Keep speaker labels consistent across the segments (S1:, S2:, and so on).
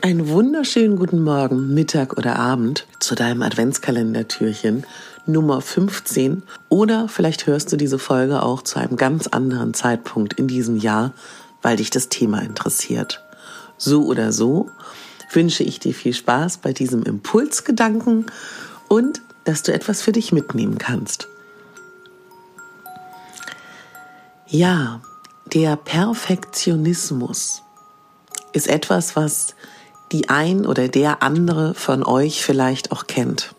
S1: Einen wunderschönen guten Morgen, Mittag oder Abend zu deinem Adventskalendertürchen Nummer 15 oder vielleicht hörst du diese Folge auch zu einem ganz anderen Zeitpunkt in diesem Jahr, weil dich das Thema interessiert. So oder so wünsche ich dir viel Spaß bei diesem Impulsgedanken und dass du etwas für dich mitnehmen kannst. Ja, der Perfektionismus ist etwas, was die ein oder der andere von euch vielleicht auch kennt.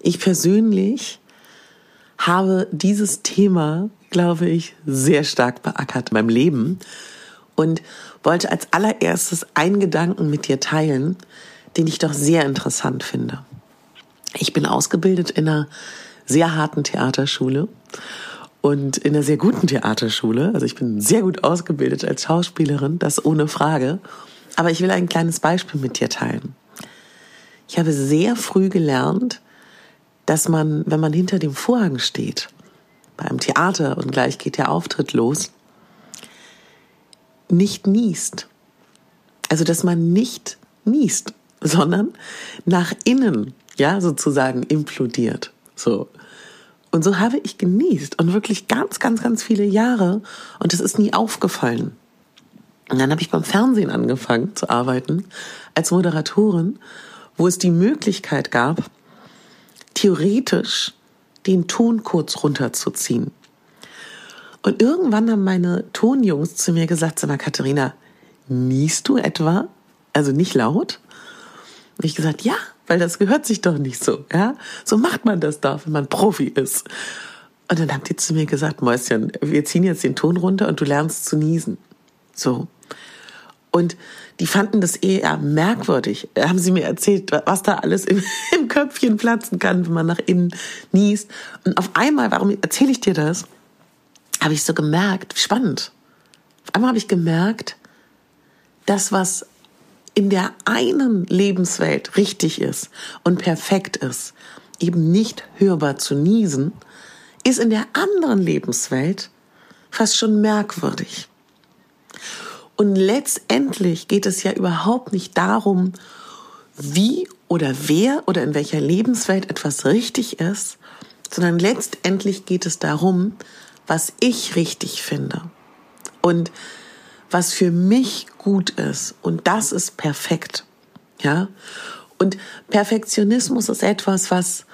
S1: Ich persönlich habe dieses Thema, glaube ich, sehr stark beackert in meinem Leben und wollte als allererstes einen Gedanken mit dir teilen, den ich doch sehr interessant finde. Ich bin ausgebildet in einer sehr harten Theaterschule und in einer sehr guten Theaterschule. Also ich bin sehr gut ausgebildet als Schauspielerin, das ohne Frage. Aber ich will ein kleines Beispiel mit dir teilen. Ich habe sehr früh gelernt, dass man, wenn man hinter dem Vorhang steht, bei einem Theater und gleich geht der Auftritt los, nicht niest. Also, dass man nicht niest, sondern nach innen, ja, sozusagen implodiert. So. Und so habe ich genießt und wirklich ganz, ganz, ganz viele Jahre und es ist nie aufgefallen. Und dann habe ich beim Fernsehen angefangen zu arbeiten als Moderatorin, wo es die Möglichkeit gab, theoretisch den Ton kurz runterzuziehen. Und irgendwann haben meine Tonjungs zu mir gesagt, sag mal, Katharina, niest du etwa? Also nicht laut? Und ich gesagt, ja, weil das gehört sich doch nicht so, ja? So macht man das doch, wenn man Profi ist. Und dann haben die zu mir gesagt, Mäuschen, wir ziehen jetzt den Ton runter und du lernst zu niesen. So. Und die fanden das eher merkwürdig. Haben sie mir erzählt, was da alles im, im Köpfchen platzen kann, wenn man nach innen niest. Und auf einmal, warum erzähle ich dir das? Habe ich so gemerkt, spannend. Auf einmal habe ich gemerkt, das, was in der einen Lebenswelt richtig ist und perfekt ist, eben nicht hörbar zu niesen, ist in der anderen Lebenswelt fast schon merkwürdig. Und letztendlich geht es ja überhaupt nicht darum, wie oder wer oder in welcher Lebenswelt etwas richtig ist, sondern letztendlich geht es darum, was ich richtig finde. Und was für mich gut ist. Und das ist perfekt. Ja? Und Perfektionismus ist etwas, was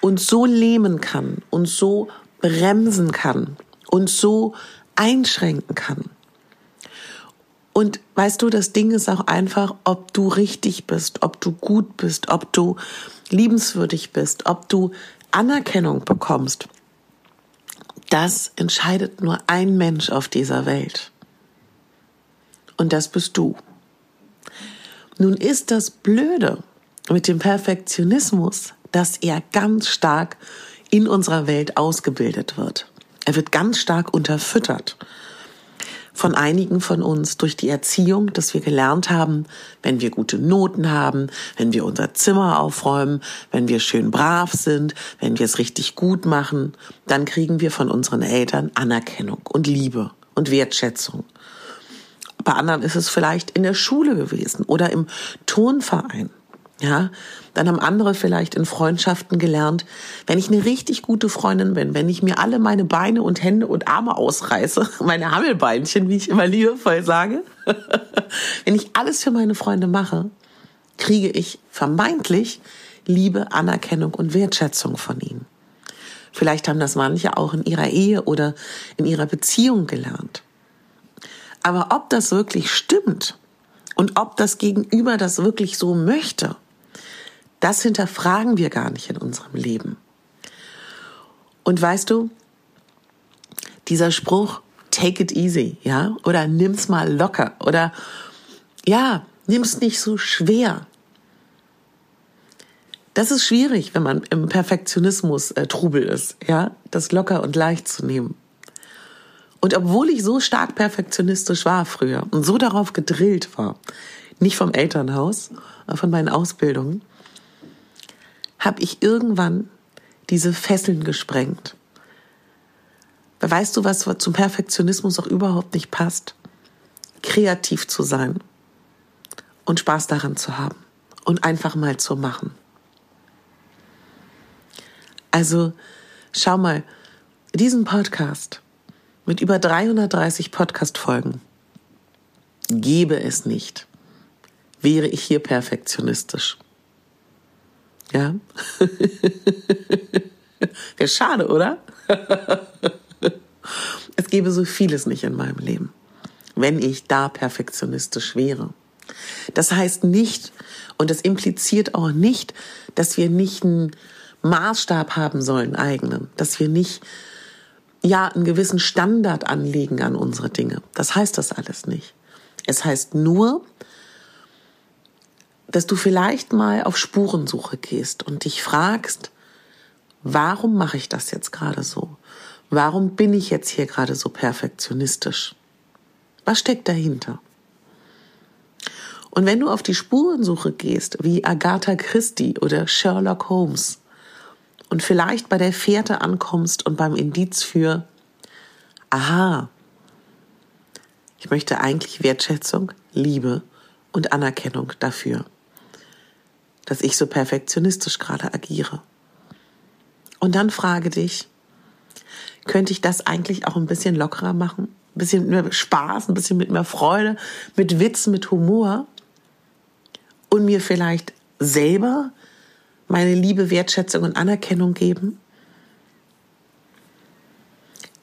S1: uns so lähmen kann, uns so bremsen kann, uns so einschränken kann. Und weißt du, das Ding ist auch einfach, ob du richtig bist, ob du gut bist, ob du liebenswürdig bist, ob du Anerkennung bekommst. Das entscheidet nur ein Mensch auf dieser Welt. Und das bist du. Nun ist das Blöde mit dem Perfektionismus, dass er ganz stark in unserer Welt ausgebildet wird. Er wird ganz stark unterfüttert von einigen von uns durch die Erziehung, dass wir gelernt haben, wenn wir gute Noten haben, wenn wir unser Zimmer aufräumen, wenn wir schön brav sind, wenn wir es richtig gut machen, dann kriegen wir von unseren Eltern Anerkennung und Liebe und Wertschätzung. Bei anderen ist es vielleicht in der Schule gewesen oder im Turnverein. Ja, dann haben andere vielleicht in Freundschaften gelernt, wenn ich eine richtig gute Freundin bin, wenn ich mir alle meine Beine und Hände und Arme ausreiße, meine Hammelbeinchen, wie ich immer liebevoll sage, wenn ich alles für meine Freunde mache, kriege ich vermeintlich Liebe, Anerkennung und Wertschätzung von ihnen. Vielleicht haben das manche auch in ihrer Ehe oder in ihrer Beziehung gelernt. Aber ob das wirklich stimmt und ob das Gegenüber das wirklich so möchte, das hinterfragen wir gar nicht in unserem Leben. Und weißt du, dieser Spruch, take it easy, ja, oder nimm's mal locker, oder ja, Nimm's nicht so schwer. Das ist schwierig, wenn man im Perfektionismus äh, Trubel ist, ja, das locker und leicht zu nehmen. Und obwohl ich so stark perfektionistisch war früher und so darauf gedrillt war, nicht vom Elternhaus, aber von meinen Ausbildungen, habe ich irgendwann diese Fesseln gesprengt. Weißt du, was zum Perfektionismus auch überhaupt nicht passt? Kreativ zu sein und Spaß daran zu haben und einfach mal zu machen. Also schau mal, diesen Podcast mit über 330 Podcast-Folgen gäbe es nicht, wäre ich hier perfektionistisch. Ja? Wäre schade, oder? es gäbe so vieles nicht in meinem Leben, wenn ich da perfektionistisch wäre. Das heißt nicht, und das impliziert auch nicht, dass wir nicht einen Maßstab haben sollen, eigenen, dass wir nicht ja einen gewissen Standard anlegen an unsere Dinge. Das heißt das alles nicht. Es heißt nur, dass du vielleicht mal auf Spurensuche gehst und dich fragst, warum mache ich das jetzt gerade so? Warum bin ich jetzt hier gerade so perfektionistisch? Was steckt dahinter? Und wenn du auf die Spurensuche gehst, wie Agatha Christie oder Sherlock Holmes, und vielleicht bei der Fährte ankommst und beim Indiz für, aha, ich möchte eigentlich Wertschätzung, Liebe und Anerkennung dafür dass ich so perfektionistisch gerade agiere. Und dann frage dich, könnte ich das eigentlich auch ein bisschen lockerer machen? Ein bisschen mehr Spaß, ein bisschen mit mehr Freude, mit Witz, mit Humor und mir vielleicht selber meine Liebe, Wertschätzung und Anerkennung geben?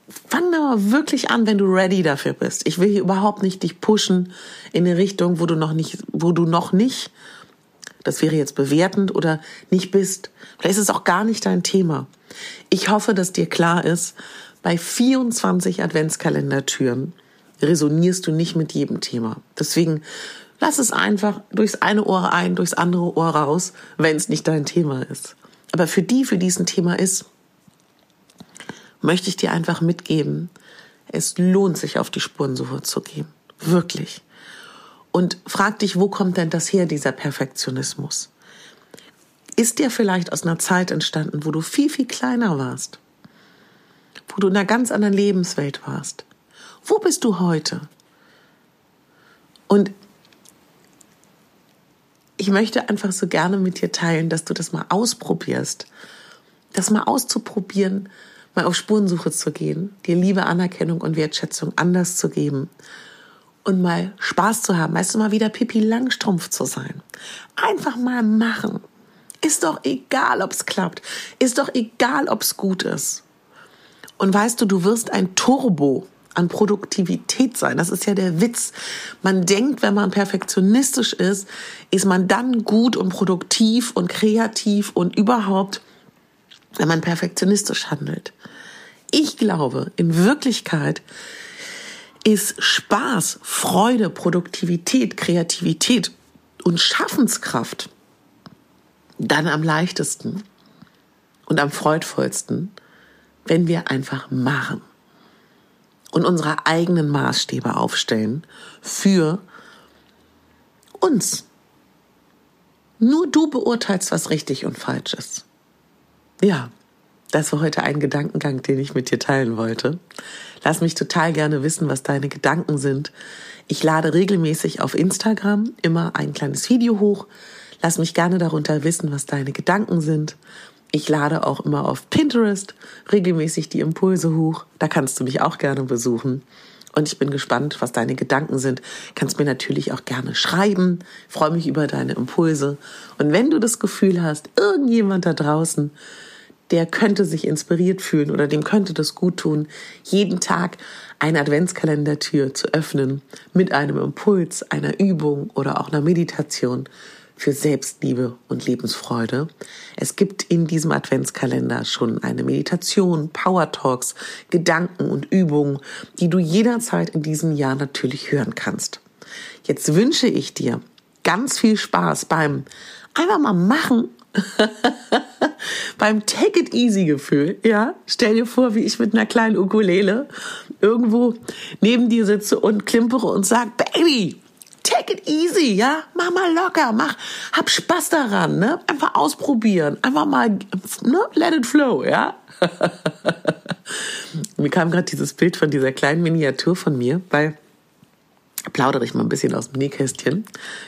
S1: Fang da mal wirklich an, wenn du ready dafür bist. Ich will hier überhaupt nicht dich pushen in eine Richtung, wo du noch nicht, wo du noch nicht das wäre jetzt bewertend oder nicht bist. Vielleicht ist es auch gar nicht dein Thema. Ich hoffe, dass dir klar ist, bei 24 Adventskalendertüren resonierst du nicht mit jedem Thema. Deswegen lass es einfach durchs eine Ohr ein, durchs andere Ohr raus, wenn es nicht dein Thema ist. Aber für die, für diesen Thema ist, möchte ich dir einfach mitgeben, es lohnt sich, auf die Spurensuche zu gehen. Wirklich. Und frag dich, wo kommt denn das her, dieser Perfektionismus? Ist dir vielleicht aus einer Zeit entstanden, wo du viel, viel kleiner warst? Wo du in einer ganz anderen Lebenswelt warst? Wo bist du heute? Und ich möchte einfach so gerne mit dir teilen, dass du das mal ausprobierst. Das mal auszuprobieren, mal auf Spurensuche zu gehen, dir Liebe, Anerkennung und Wertschätzung anders zu geben und mal Spaß zu haben, weißt du, mal wieder Pipi Langstrumpf zu sein. Einfach mal machen. Ist doch egal, ob's klappt. Ist doch egal, ob's gut ist. Und weißt du, du wirst ein Turbo an Produktivität sein. Das ist ja der Witz. Man denkt, wenn man perfektionistisch ist, ist man dann gut und produktiv und kreativ und überhaupt, wenn man perfektionistisch handelt. Ich glaube, in Wirklichkeit ist Spaß, Freude, Produktivität, Kreativität und Schaffenskraft dann am leichtesten und am freudvollsten, wenn wir einfach machen und unsere eigenen Maßstäbe aufstellen für uns. Nur du beurteilst, was richtig und falsch ist. Ja, das war heute ein Gedankengang, den ich mit dir teilen wollte. Lass mich total gerne wissen, was deine Gedanken sind. Ich lade regelmäßig auf Instagram immer ein kleines Video hoch. Lass mich gerne darunter wissen, was deine Gedanken sind. Ich lade auch immer auf Pinterest regelmäßig die Impulse hoch. Da kannst du mich auch gerne besuchen. Und ich bin gespannt, was deine Gedanken sind. Kannst mir natürlich auch gerne schreiben. Freue mich über deine Impulse. Und wenn du das Gefühl hast, irgendjemand da draußen der könnte sich inspiriert fühlen oder dem könnte das gut tun, jeden Tag eine Adventskalendertür zu öffnen mit einem Impuls, einer Übung oder auch einer Meditation für Selbstliebe und Lebensfreude. Es gibt in diesem Adventskalender schon eine Meditation, Power Talks, Gedanken und Übungen, die du jederzeit in diesem Jahr natürlich hören kannst. Jetzt wünsche ich dir ganz viel Spaß beim einfach mal machen beim Take It Easy Gefühl, ja, stell dir vor, wie ich mit einer kleinen Ukulele irgendwo neben dir sitze und klimpere und sag, Baby, take it easy, ja, mach mal locker, mach, hab Spaß daran, ne, einfach ausprobieren, einfach mal, ne, let it flow, ja. mir kam gerade dieses Bild von dieser kleinen Miniatur von mir, weil plaudere ich mal ein bisschen aus dem Nähkästchen.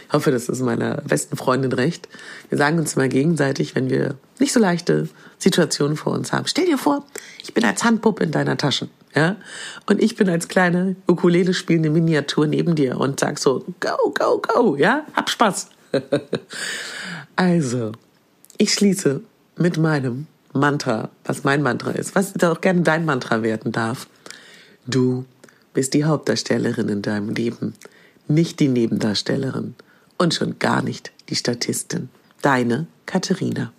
S1: Ich hoffe, das ist meiner besten Freundin recht. Wir sagen uns mal gegenseitig, wenn wir nicht so leichte Situationen vor uns haben. Stell dir vor, ich bin als Handpuppe in deiner Tasche, ja? Und ich bin als kleine Ukulele spielende Miniatur neben dir und sag so, go, go, go, ja? Hab Spaß. also, ich schließe mit meinem Mantra, was mein Mantra ist, was auch gerne dein Mantra werden darf. Du bist die Hauptdarstellerin in deinem Leben, nicht die Nebendarstellerin und schon gar nicht die Statistin. Deine Katharina.